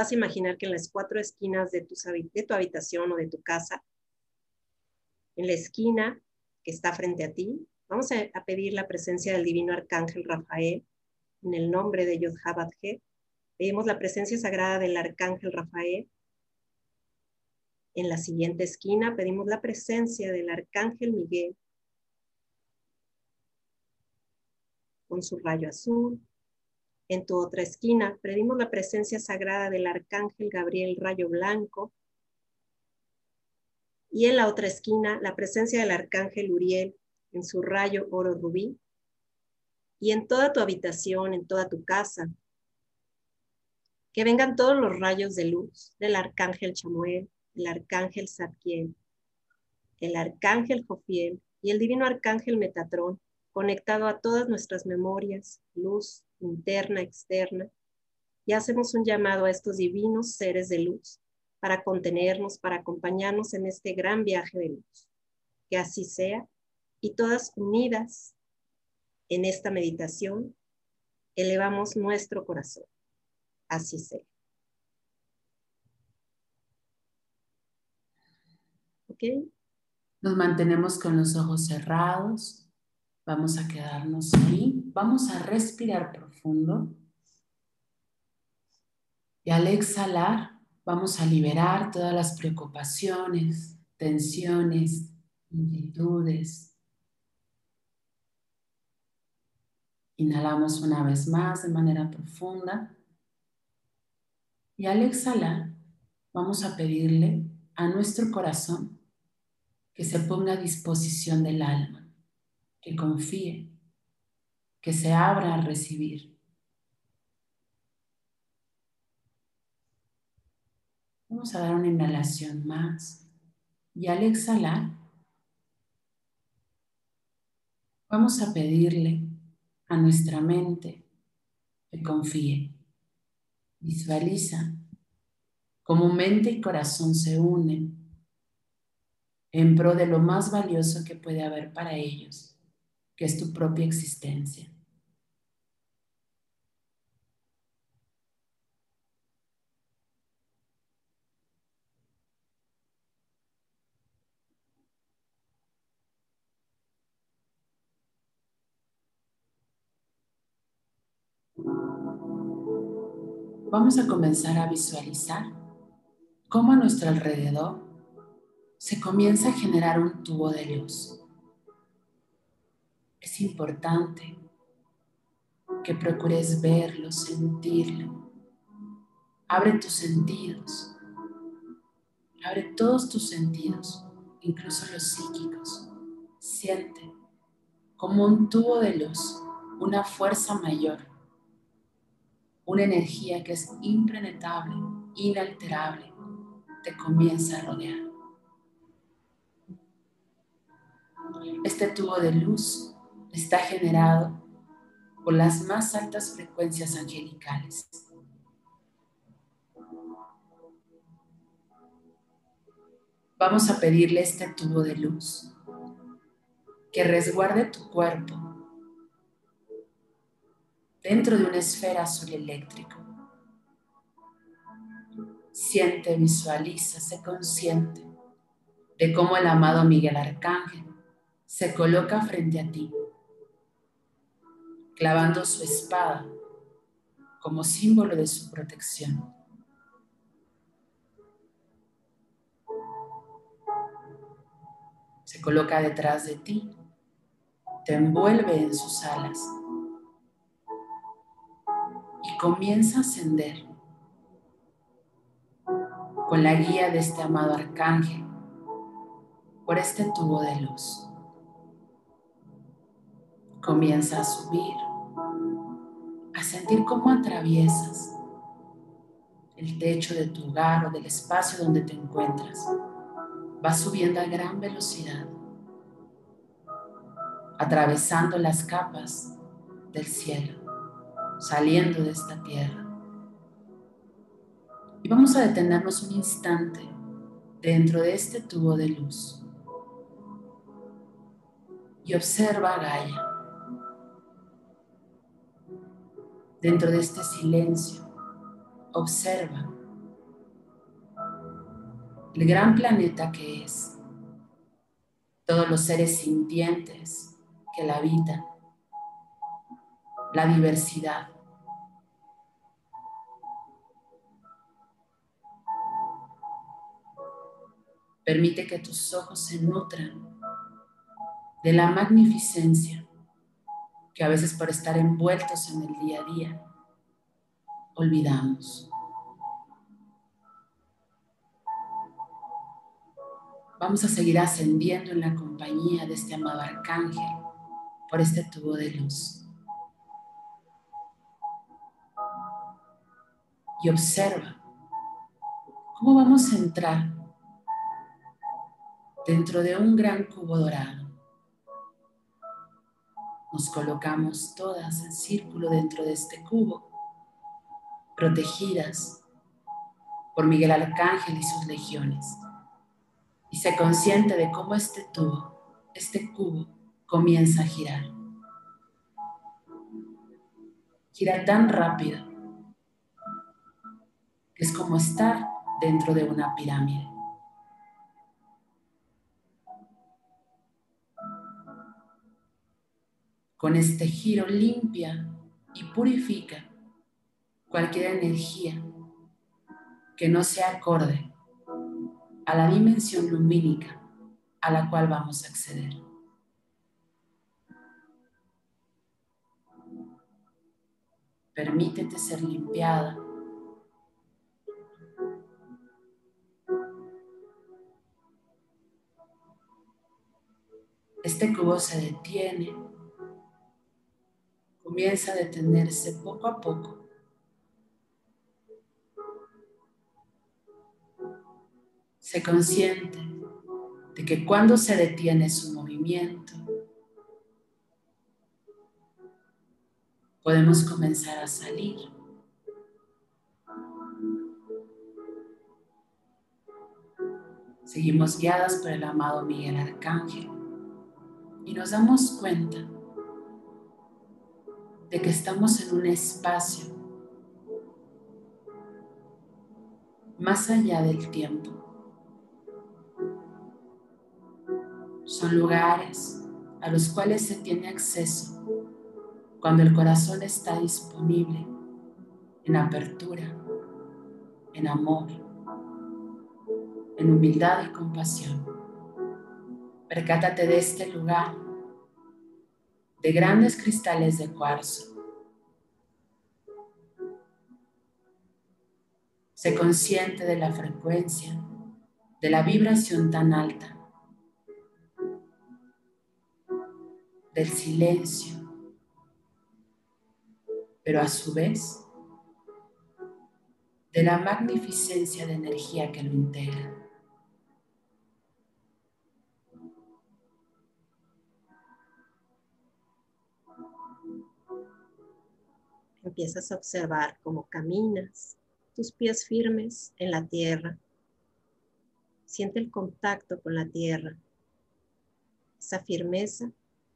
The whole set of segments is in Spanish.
vas a imaginar que en las cuatro esquinas de tu, de tu habitación o de tu casa, en la esquina que está frente a ti, vamos a, pedir la presencia del divino arcángel Rafael en el nombre de Yod He. Pedimos la presencia sagrada del arcángel Rafael. En la siguiente esquina pedimos la presencia del arcángel Miguel con su rayo azul. En tu otra esquina pedimos la presencia sagrada del arcángel Gabriel rayo blanco. Y en la otra esquina la presencia del arcángel Uriel en su rayo oro rubí. Y en toda tu habitación, en toda tu casa, que vengan todos los rayos de luz del arcángel Chamuel, el arcángel Zadkiel, el arcángel Jofiel y el divino arcángel Metatrón conectado a todas nuestras memorias, luz interna, externa, y hacemos un llamado a estos divinos seres de luz para contenernos, para acompañarnos en este gran viaje de luz. Que así sea, y todas unidas en esta meditación, elevamos nuestro corazón. Así sea. ¿Ok? Nos mantenemos con los ojos cerrados Vamos a quedarnos ahí. Vamos a respirar profundo. Y al exhalar, vamos a liberar todas las preocupaciones, tensiones, inquietudes. Inhalamos una vez más de manera profunda. Y al exhalar, vamos a pedirle a nuestro corazón que se ponga a disposición del alma que confíe, que se abra a recibir. Vamos a dar una inhalación más y al exhalar vamos a pedirle a nuestra mente que confíe. Visualiza cómo mente y corazón se unen en pro de lo más valioso que puede haber para ellos que es tu propia existencia. Vamos a comenzar a visualizar cómo a nuestro alrededor se comienza a generar un tubo de luz es importante que procures verlo, sentirlo. Abre tus sentidos. Abre todos tus sentidos, incluso los psíquicos. Siente como un tubo de luz, una fuerza mayor, una energía que es impenetrable, inalterable, te comienza a rodear. Este tubo de luz está generado por las más altas frecuencias angelicales. Vamos a pedirle este tubo de luz que resguarde tu cuerpo dentro de una esfera azul eléctrico. Siente, visualiza, sé consciente de cómo el amado Miguel Arcángel se coloca frente a ti clavando su espada como símbolo de su protección. Se coloca detrás de ti, te envuelve en sus alas y comienza a ascender con la guía de este amado arcángel por este tubo de luz. Comienza a subir a sentir cómo atraviesas el techo de tu hogar o del espacio donde te encuentras. Vas subiendo a gran velocidad, atravesando las capas del cielo, saliendo de esta tierra. Y vamos a detenernos un instante dentro de este tubo de luz. Y observa a Gaia Dentro de este silencio, observa el gran planeta que es, todos los seres sintientes que la habitan, la diversidad. Permite que tus ojos se nutran de la magnificencia que a veces por estar envueltos en el día a día olvidamos. Vamos a seguir ascendiendo en la compañía de este amado arcángel por este tubo de luz. Y observa cómo vamos a entrar dentro de un gran cubo dorado. Nos colocamos todas en círculo dentro de este cubo, protegidas por Miguel Arcángel y sus legiones y se consciente de cómo este tubo, este cubo, comienza a girar. Gira tan rápido que es como estar dentro de una pirámide. Con este giro limpia y purifica cualquier energía que no sea acorde a la dimensión lumínica a la cual vamos a acceder. Permítete ser limpiada. Este cubo se detiene, comienza a detenerse poco a poco se consciente de que cuando se detiene su movimiento, podemos comenzar a salir. Seguimos guiadas por el amado Miguel Arcángel y nos damos cuenta de que estamos en un espacio más allá del tiempo. son lugares a los cuales se tiene acceso cuando el corazón está disponible en apertura, en amor, en humildad y compasión. Percátate de este lugar de grandes cristales de cuarzo. Sé consciente de la frecuencia, de la vibración tan alta del silencio, pero a su vez de la magnificencia de energía que lo integra. Empiezas a observar cómo caminas, tus pies firmes en la tierra. Siente el contacto con la tierra, esa firmeza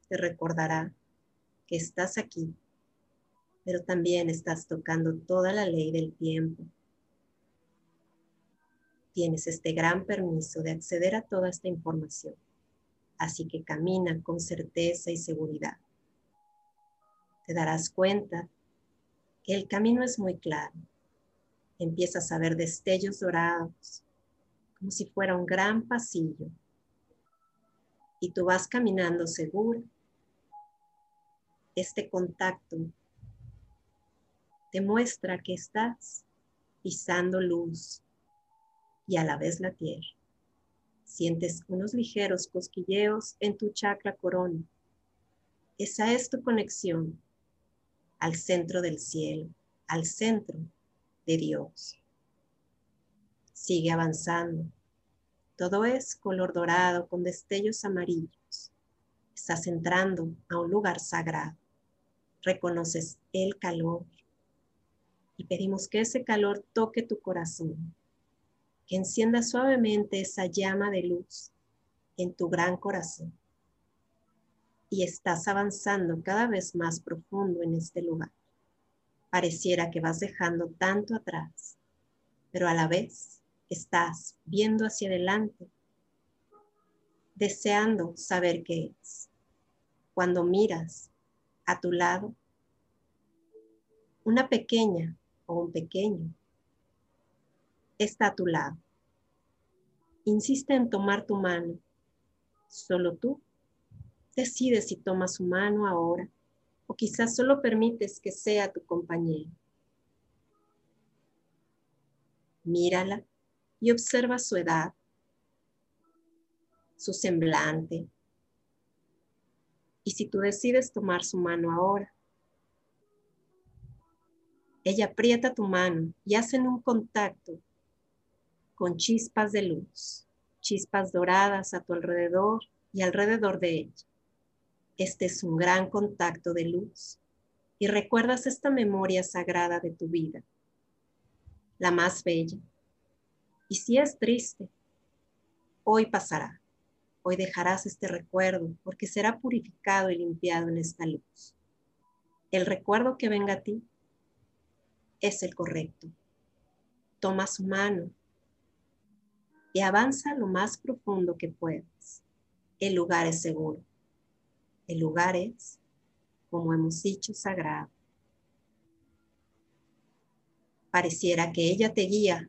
te recordará que estás aquí, pero también estás tocando toda la ley del tiempo. Tienes este gran permiso de acceder a toda esta información, así que camina con certeza y seguridad. Te darás cuenta el camino es muy claro. Empiezas a ver destellos dorados, como si fuera un gran pasillo. Y tú vas caminando seguro este contacto te muestra que estás pisando luz y a la vez la tierra. Sientes unos ligeros cosquilleos en tu chakra corona. Esa es tu conexión al centro del cielo, al centro de Dios. Sigue avanzando. Todo es color dorado con destellos amarillos. Estás entrando a un lugar sagrado reconoces el calor y pedimos que ese calor toque tu corazón, que encienda suavemente esa llama de luz en tu gran corazón. Y estás avanzando cada vez más profundo en este lugar. Pareciera que vas dejando tanto atrás, pero a la vez estás viendo hacia adelante, deseando saber qué es. Cuando miras a tu lado, una pequeña o un pequeño está a tu lado. Insiste en tomar tu mano. Solo tú decides si tomas su mano ahora o quizás solo permites que sea tu compañero. Mírala y observa su edad, su semblante. Y si tú decides tomar su mano ahora, ella aprieta tu mano y hacen un contacto con chispas de luz, chispas doradas a tu alrededor y alrededor de ella. Este es un gran contacto de luz y recuerdas esta memoria sagrada de tu vida, la más bella. Y si es triste, hoy pasará. Hoy dejarás este recuerdo porque será purificado y limpiado en esta luz. El recuerdo que venga a ti es el correcto. Toma su mano y avanza lo más profundo que puedas. El lugar es seguro. El lugar es, como hemos dicho, sagrado. Pareciera que ella te guía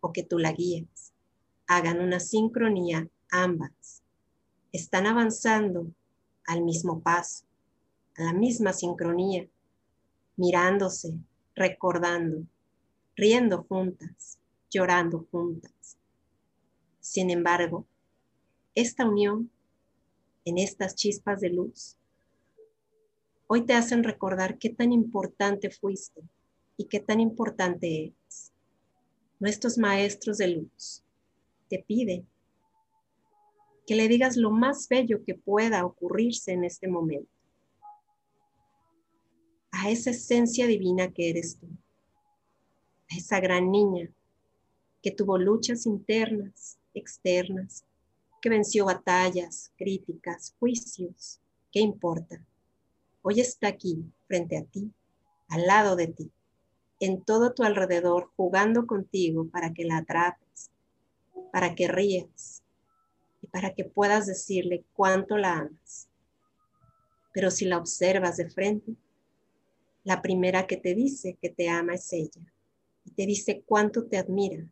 o que tú la guías. Hagan una sincronía ambas. Están avanzando al mismo paso, a la misma sincronía, mirándose, recordando, riendo juntas, llorando juntas. Sin embargo, esta unión en estas chispas de luz hoy te hacen recordar qué tan importante fuiste y qué tan importante eres. Nuestros maestros de luz te piden que le digas lo más bello que pueda ocurrirse en este momento a esa esencia divina que eres tú, a esa gran niña que tuvo luchas internas, externas, que venció batallas, críticas, juicios, ¿qué importa? Hoy está aquí, frente a ti, al lado de ti, en todo tu alrededor, jugando contigo para que la atrapes, para que rías y para que puedas decirle cuánto la amas. Pero si la observas de frente, la primera que te dice que te ama es ella y te dice cuánto te admira,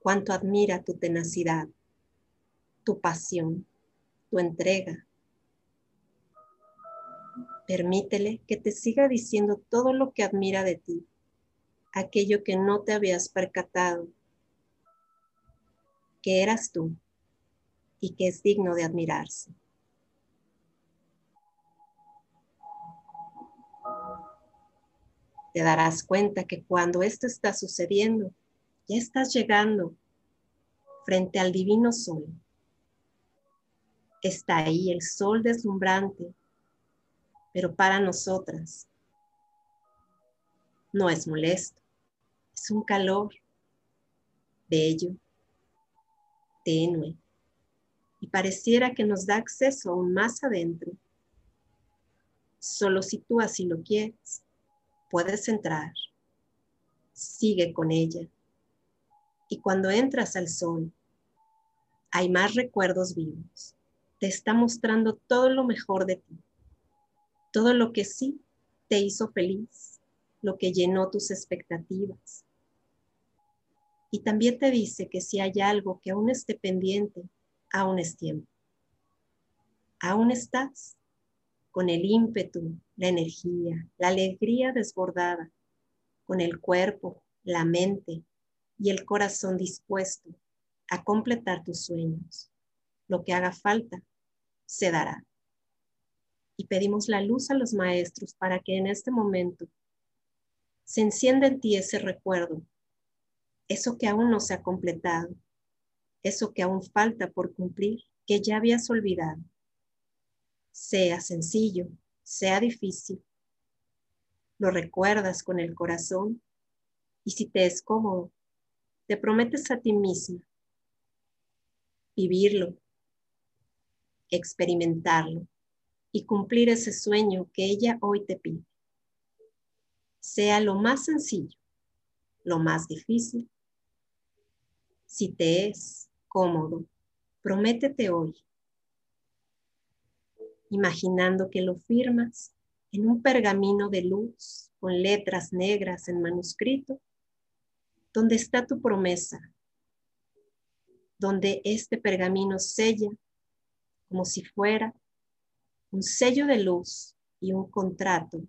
cuánto admira tu tenacidad, tu pasión, tu entrega. Permítele que te siga diciendo todo lo que admira de ti, aquello que no te habías percatado, que eras tú y que es digno de admirarse. te darás cuenta que cuando esto está sucediendo, ya estás llegando frente al divino sol. Está ahí el sol deslumbrante, pero para nosotras no es molesto, es un calor bello, tenue, y pareciera que nos da acceso aún más adentro, solo si tú así lo quieres puedes entrar. Sigue con ella. Y cuando entras al sol, hay más recuerdos vivos. Te está mostrando todo lo mejor de ti. Todo lo que sí te hizo feliz, lo que llenó tus expectativas. Y también te dice que si hay algo que aún esté pendiente, aún es tiempo. Aún estás con el ímpetu, la energía, la alegría desbordada, con el cuerpo, la mente y el corazón dispuesto a completar tus sueños. Lo que haga falta se dará. Y pedimos la luz a los maestros para que en este momento se encienda en ti ese recuerdo, eso que aún no se ha completado, eso que aún falta por cumplir, que ya habías olvidado sea sencillo, sea difícil, lo recuerdas con el corazón y si te es cómodo, te prometes a ti misma vivirlo, experimentarlo y cumplir ese sueño que ella hoy te pide. Sea lo más sencillo, lo más difícil, Si te es cómodo, prométete hoy, imaginando que lo firmas en un pergamino de luz con letras negras en manuscrito, donde está tu promesa, donde este pergamino sella como si fuera un sello de luz y un contrato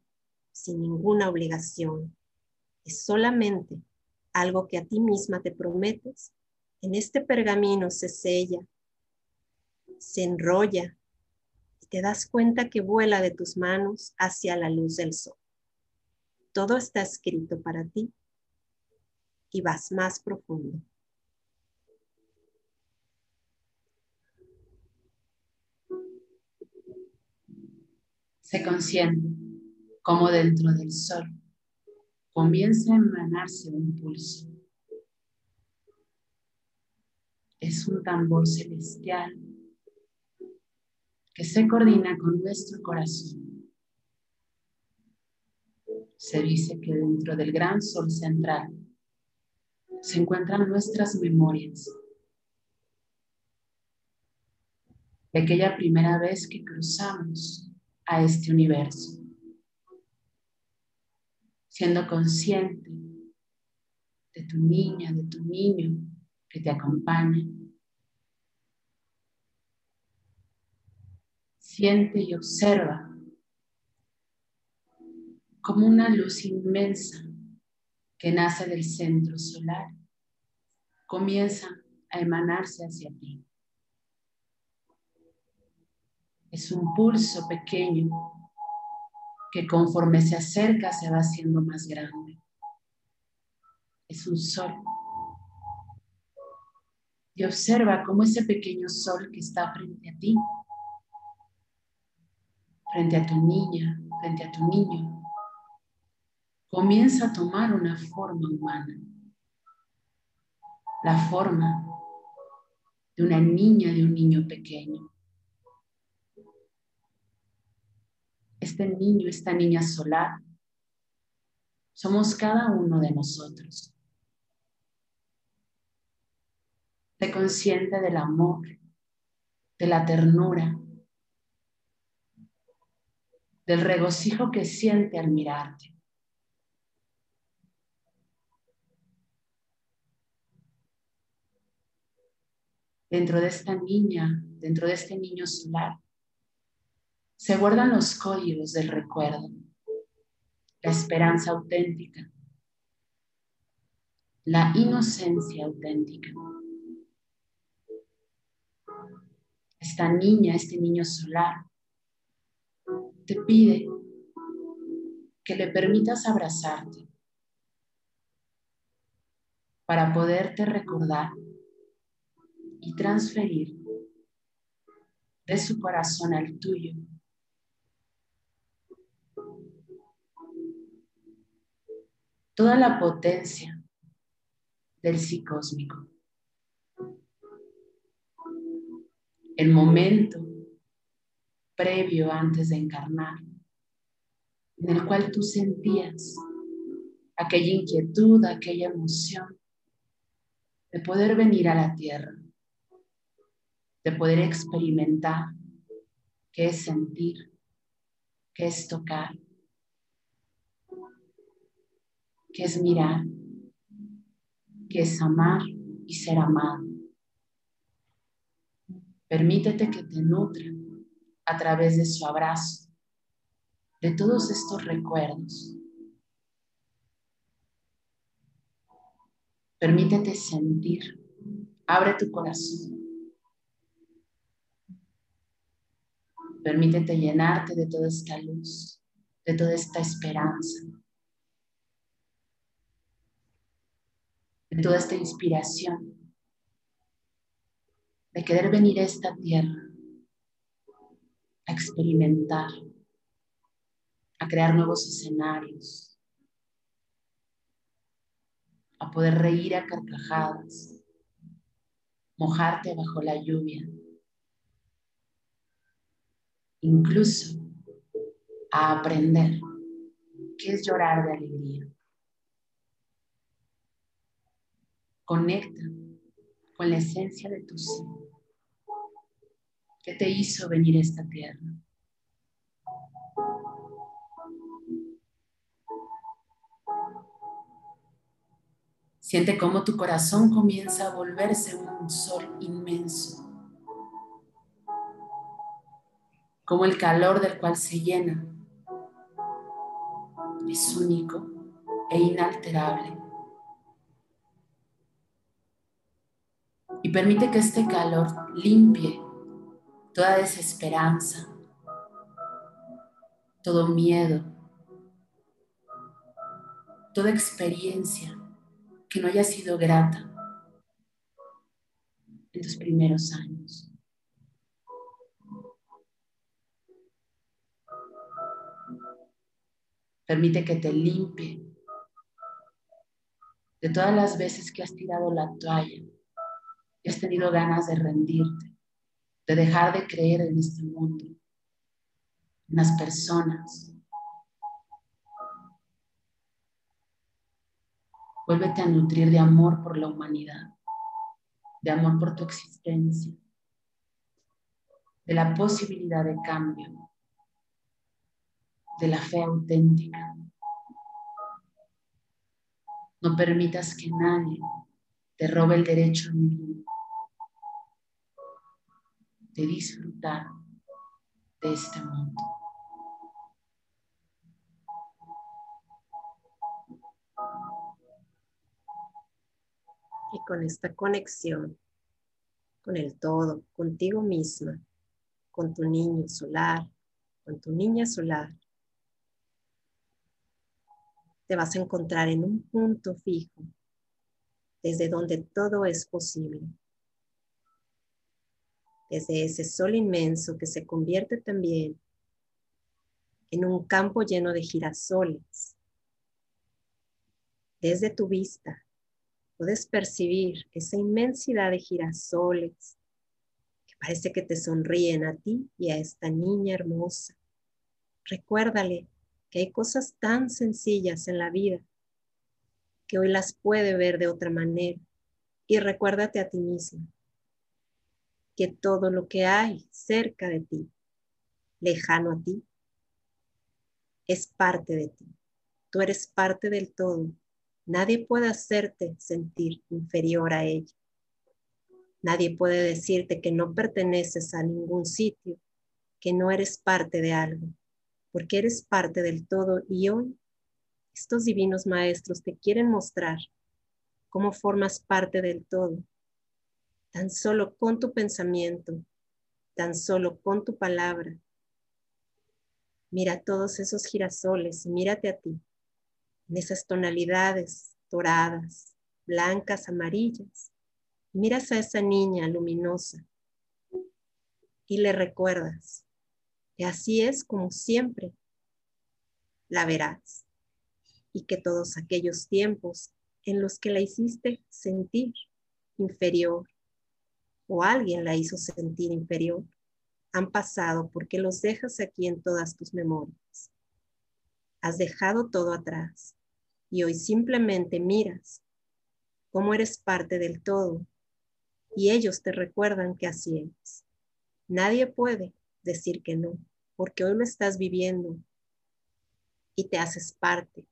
sin ninguna obligación. Es solamente algo que a ti misma te prometes. En este pergamino se sella, se enrolla y te das cuenta que vuela de tus manos hacia la luz del sol. Todo está escrito para ti y vas más profundo. Se consciente como dentro del sol comienza a emanarse un pulso. Es un tambor celestial que se coordina con nuestro corazón. Se dice que dentro del gran sol central se encuentran nuestras memorias de aquella primera vez que cruzamos a este universo, siendo consciente de tu niña, de tu niño que te acompaña. Siente y observa como una luz inmensa que nace del centro solar comienza a emanarse hacia ti. Es un pulso pequeño que conforme se acerca se va haciendo más grande. Es un sol. Y observa cómo ese pequeño sol que está frente a ti, frente a tu niña, frente a tu niño, comienza a tomar una forma humana. La forma de una niña, de un niño pequeño. Este niño, esta niña solar, somos cada uno de nosotros. Sé consciente del amor, de la ternura, del regocijo que siente al mirarte. Dentro de esta niña, dentro de este niño solar, se guardan los códigos del recuerdo, la esperanza auténtica, la inocencia auténtica. Esta niña, este niño solar, te pide que le permitas abrazarte para poderte recordar y transferir de su corazón al tuyo toda la potencia del sí cósmico. El momento previo antes de encarnar, en el cual tú sentías aquella inquietud, aquella emoción de poder venir a la tierra, de poder experimentar qué es sentir, qué es tocar, que es mirar, que es amar y ser amado. Permítete que te nutra a través de su abrazo, de todos estos recuerdos. Permítete sentir, abre tu corazón. Permítete llenarte de toda esta luz, de toda esta esperanza, de toda esta inspiración, de querer venir a esta tierra a experimentar, a crear nuevos escenarios, a poder reír a carcajadas, mojarte bajo la lluvia, incluso a aprender qué es llorar de alegría. Conecta con la esencia de tu sí. ¿Qué te hizo venir a esta tierra? Siente cómo tu corazón comienza a volverse un sol inmenso, como el calor del cual se llena es único e inalterable. Y permite que este calor limpie toda desesperanza, todo miedo, toda experiencia que no haya sido grata en tus primeros años. Permite que te limpie de todas las veces que has tirado la toalla has tenido ganas de rendirte, de dejar de creer en este mundo, en las personas. Vuélvete a nutrir de amor por la humanidad, de amor por tu existencia, de la posibilidad de cambio de la fe auténtica. No permitas que nadie te robe el derecho de disfrutar de este mundo. Y con esta conexión con el todo, contigo misma, con tu niño solar, con tu niña solar, te vas a encontrar en un punto fijo, desde donde todo es posible. Desde ese sol inmenso que se convierte también en un campo lleno de girasoles. Desde tu vista puedes percibir esa inmensidad de girasoles que parece que te sonríen a ti y a esta niña hermosa. Recuérdale que hay cosas tan sencillas en la vida que hoy las puede ver de otra manera. Y recuérdate a ti mismo que todo lo que hay cerca de ti, lejano a ti, es parte de ti. Tú eres parte del todo. Nadie puede hacerte sentir inferior a ella. Nadie puede decirte que no perteneces a ningún sitio, que no eres parte de algo porque eres parte del todo y hoy estos divinos maestros te quieren mostrar cómo formas parte del todo, tan solo con tu pensamiento, tan solo con tu palabra. Mira todos esos girasoles y mírate a ti, en esas tonalidades doradas, blancas, amarillas. Miras a esa niña luminosa y le recuerdas y así es como siempre la verás. Y que todos aquellos tiempos en los que la hiciste sentir inferior o alguien la hizo sentir inferior han pasado porque los dejas aquí en todas tus memorias. Has dejado todo atrás y hoy simplemente miras cómo eres parte del todo y ellos te recuerdan que así es. Nadie puede decir que no porque hoy lo estás viviendo y te haces parte,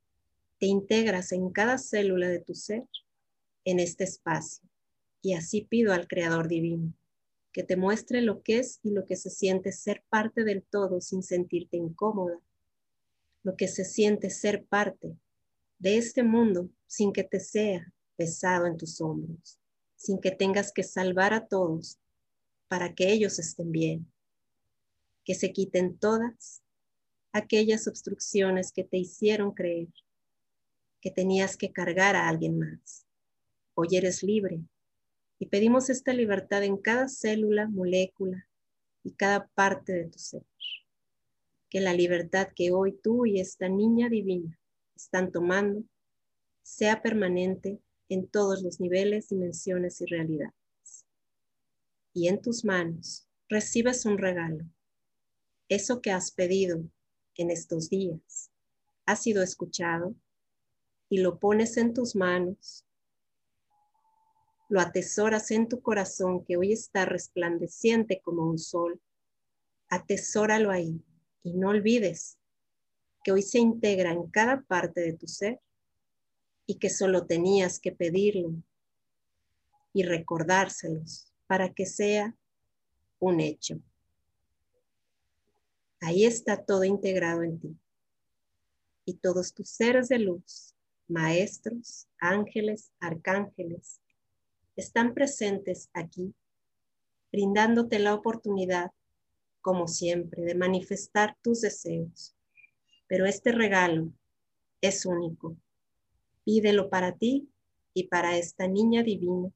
te integras en cada célula de tu ser en este espacio. Y así pido al Creador Divino que te muestre lo que es y lo que se siente ser parte del todo sin sentirte incómoda, lo que se siente ser parte de este mundo sin que te sea pesado en tus hombros, sin que tengas que salvar a todos para que ellos estén bien, que se quiten todas aquellas obstrucciones que te hicieron creer que tenías que cargar a alguien más. Hoy eres libre y pedimos esta libertad en cada célula, molécula y cada parte de tu ser. Que la libertad que hoy tú y esta niña divina están tomando sea permanente en todos los niveles, dimensiones y realidades. Y en tus manos recibes un regalo eso que has pedido en estos días ha sido escuchado y lo pones en tus manos lo atesoras en tu corazón que hoy está resplandeciente como un sol. Atesóralo ahí y no olvides que hoy se integra en cada parte de tu ser y que solo tenías que pedirlo y recordárselos para que sea un hecho. Ahí está todo integrado en ti. Y todos tus seres de luz, maestros, ángeles, arcángeles, están presentes aquí, brindándote la oportunidad, como siempre, de manifestar tus deseos. Pero este regalo es único. Pídelo para ti y para esta niña divina,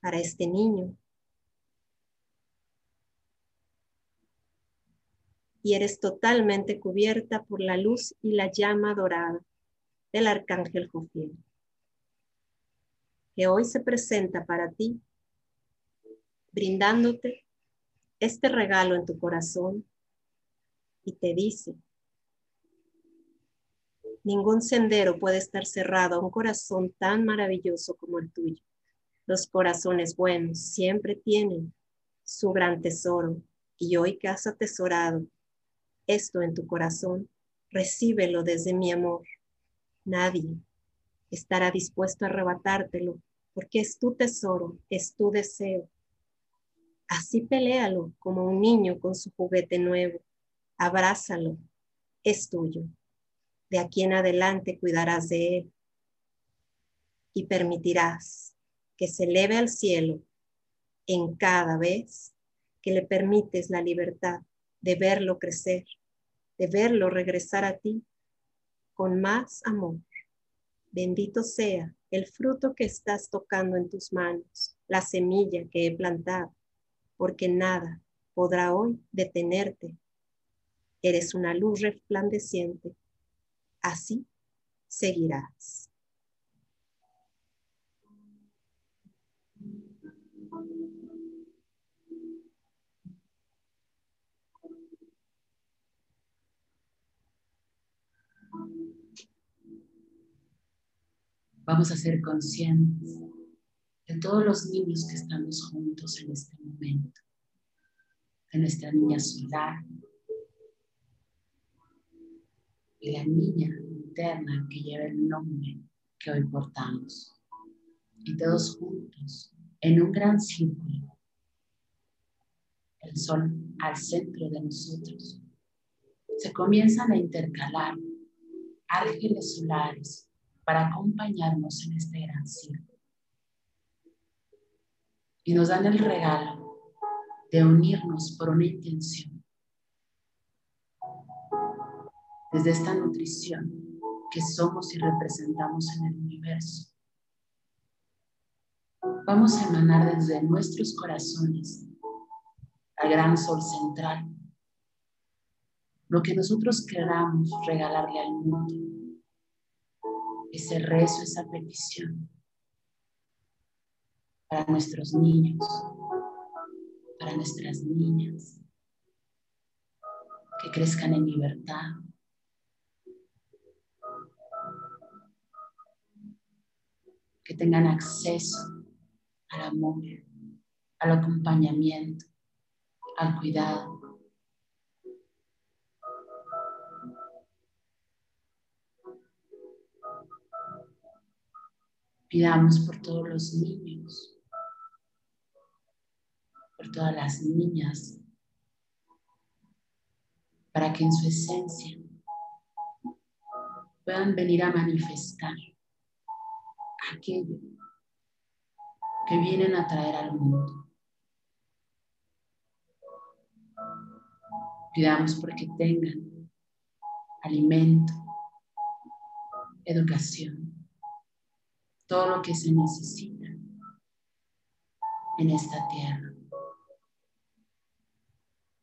para este niño. Y eres totalmente cubierta por la luz y la llama dorada del arcángel Jofiel que hoy se presenta para ti, brindándote este regalo en tu corazón y te dice, ningún sendero puede estar cerrado a un corazón tan maravilloso como el tuyo. Los corazones buenos siempre tienen su gran tesoro y hoy que has atesorado esto en tu corazón, recíbelo desde mi amor. Nadie estará dispuesto a arrebatártelo, porque es tu tesoro, es tu deseo. Así peléalo como un niño con su juguete nuevo. Abrázalo, es tuyo. De aquí en adelante cuidarás de él y permitirás que se eleve al cielo en cada vez que le permites la libertad de verlo crecer, de verlo regresar a ti con más amor. Bendito sea el fruto que estás tocando en tus manos, la semilla que he plantado, porque nada podrá hoy detenerte. Eres una luz resplandeciente. Así seguirás. Vamos a ser conscientes de todos los niños que estamos juntos en este momento, de nuestra niña solar y la niña interna que lleva el nombre que hoy portamos. Y todos juntos, en un gran círculo, el sol al centro de nosotros, se comienzan a intercalar ángeles solares para acompañarnos en este gran círculo. Y nos dan el regalo de unirnos por una intención. Desde esta nutrición que somos y representamos en el universo. Vamos a emanar desde nuestros corazones al gran sol central lo que nosotros queramos regalarle al mundo ese rezo, esa petición para nuestros niños, para nuestras niñas, que crezcan en libertad. que tengan acceso al amor, al acompañamiento, al cuidado. Pidamos por todos los niños, por todas las niñas, para que en su esencia puedan venir a manifestar aquello que vienen a traer al mundo. Pidamos porque tengan alimento, educación, todo lo que se necesita en esta tierra.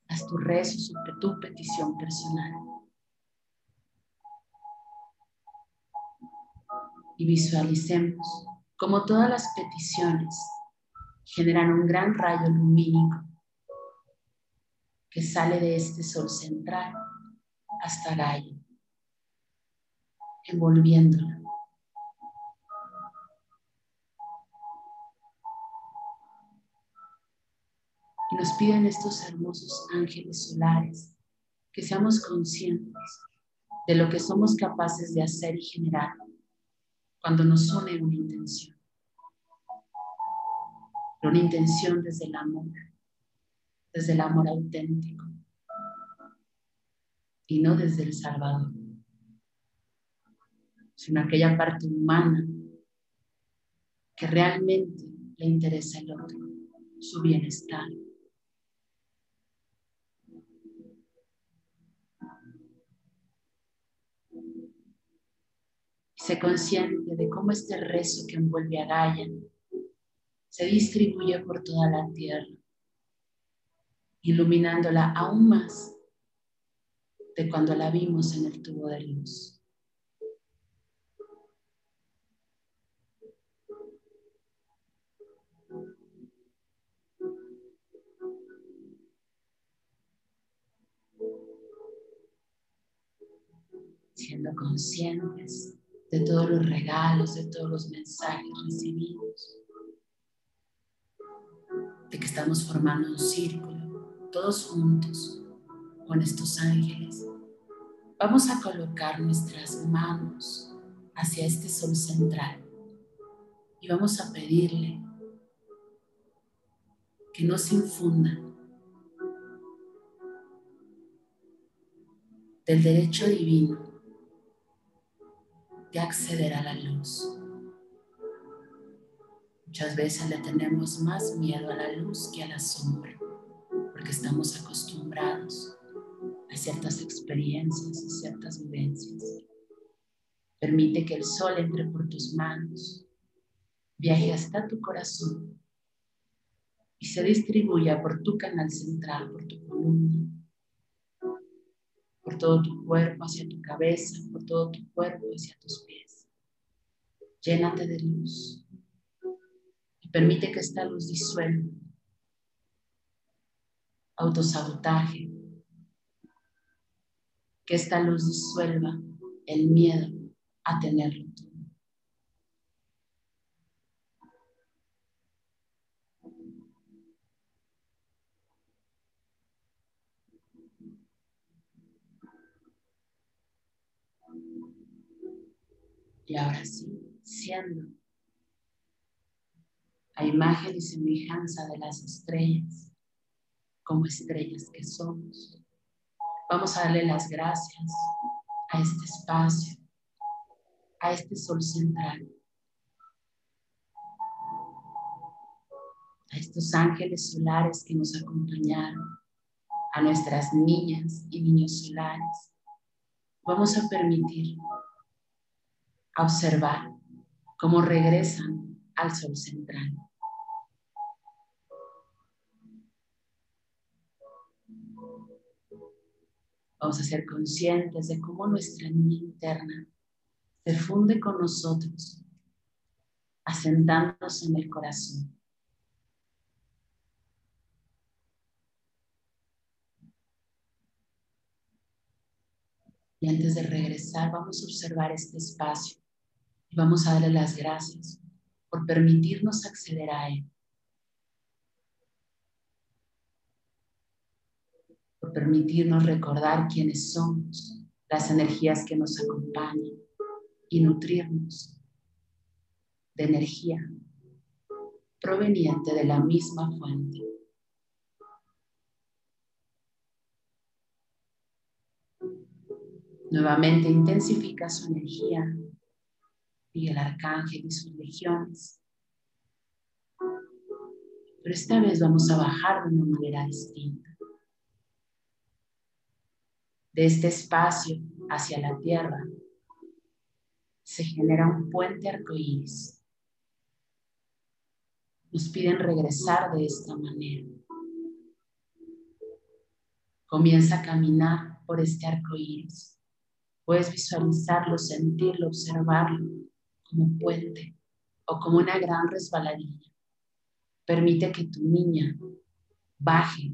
Haz tu rezo sobre tu petición personal. Y visualicemos como todas las peticiones generan un gran rayo lumínico que sale de este sol central hasta Gaia, envolviéndola nos piden estos hermosos ángeles solares que seamos conscientes de lo que somos capaces de hacer y generar cuando nos une una intención. Una intención desde el amor, desde el amor auténtico y no desde el Salvador, sino aquella parte humana que realmente le interesa el otro, su bienestar. Consciente de cómo este rezo que envuelve a Gaia se distribuye por toda la tierra, iluminándola aún más de cuando la vimos en el tubo de luz. siendo conscientes de todos los regalos, de todos los mensajes recibidos, de que estamos formando un círculo, todos juntos, con estos ángeles. Vamos a colocar nuestras manos hacia este sol central y vamos a pedirle que nos infunda del derecho divino de acceder a la luz. Muchas veces le tenemos más miedo a la luz que a la sombra, porque estamos acostumbrados a ciertas experiencias y ciertas vivencias. Permite que el sol entre por tus manos, viaje hasta tu corazón y se distribuya por tu canal central, por tu columna, todo tu cuerpo hacia tu cabeza, por todo tu cuerpo hacia tus pies. Llénate de luz y permite que esta luz disuelva autosabotaje, que esta luz disuelva el miedo a tenerlo todo. Y ahora sí, siendo a imagen y semejanza de las estrellas, como estrellas que somos, vamos a darle las gracias a este espacio, a este sol central, a estos ángeles solares que nos acompañaron, a nuestras niñas y niños solares. Vamos a permitir observar cómo regresan al sol central. Vamos a ser conscientes de cómo nuestra niña interna se funde con nosotros, asentándose en el corazón. Y antes de regresar, vamos a observar este espacio y vamos a darle las gracias por permitirnos acceder a Él. Por permitirnos recordar quiénes somos, las energías que nos acompañan y nutrirnos de energía proveniente de la misma fuente. Nuevamente intensifica su energía y el arcángel y sus legiones. Pero esta vez vamos a bajar de una manera distinta. De este espacio hacia la tierra se genera un puente arcoíris. Nos piden regresar de esta manera. Comienza a caminar por este arcoíris. Puedes visualizarlo, sentirlo, observarlo como puente o como una gran resbaladilla. Permite que tu niña baje,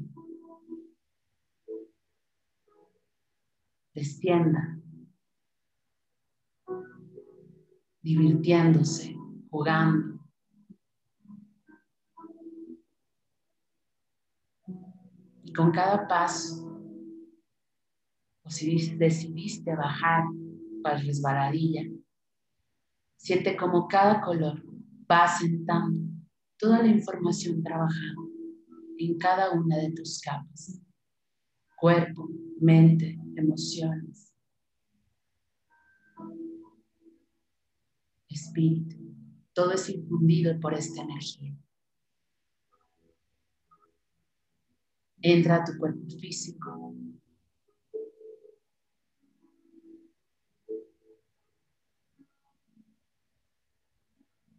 descienda, divirtiéndose, jugando. Y con cada paso, o si decidiste bajar para resbaladilla, siente como cada color va sentando toda la información trabajada en cada una de tus capas. Cuerpo, mente, emociones, espíritu. Todo es infundido por esta energía. Entra a tu cuerpo físico.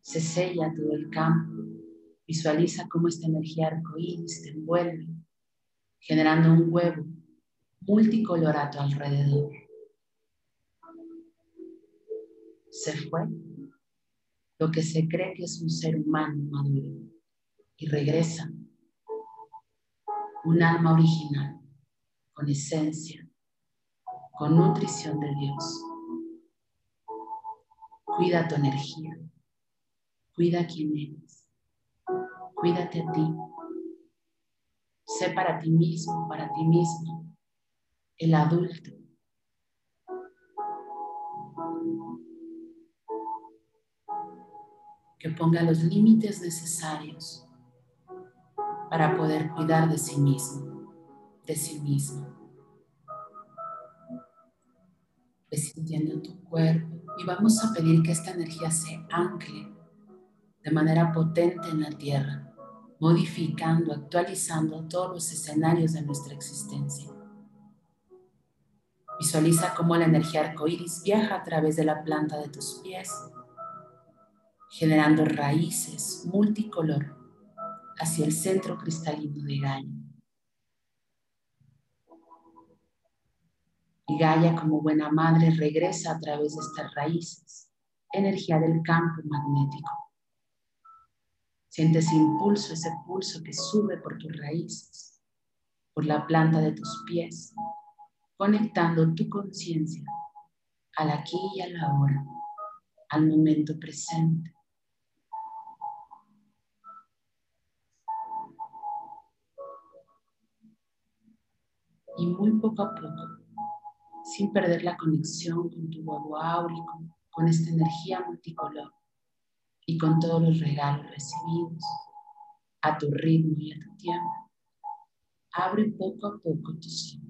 Se sella todo el campo. Visualiza cómo esta energía arcoíris te envuelve, generando un huevo multicolor a tu alrededor. Se fue lo que se cree que es un ser humano maduro y regresa un alma original, con esencia, con nutrición de Dios. Cuida tu energía, cuida quién eres, cuídate a ti. Sé para ti mismo, para ti mismo, el adulto. Que ponga los límites necesarios para poder cuidar de sí mismo, de sí mismo. Sintiendo tu cuerpo y vamos a pedir que esta energía se ancle de manera potente en la tierra, modificando, actualizando todos los escenarios de nuestra existencia. Visualiza cómo la energía arcoíris viaja a través de la planta de tus pies, generando raíces multicolor hacia el centro cristalino de Gaia. Y Gaia, como buena madre, regresa a través de estas raíces, energía del campo magnético. Sientes impulso, ese pulso que sube por tus raíces, por la planta de tus pies, conectando tu conciencia al aquí y a la hora, al momento presente. y muy poco a poco, sin perder la conexión con tu huevo áurico, con esta energía multicolor y con todos los regalos recibidos a tu ritmo y a tu tiempo. Abre poco a poco tus ojos.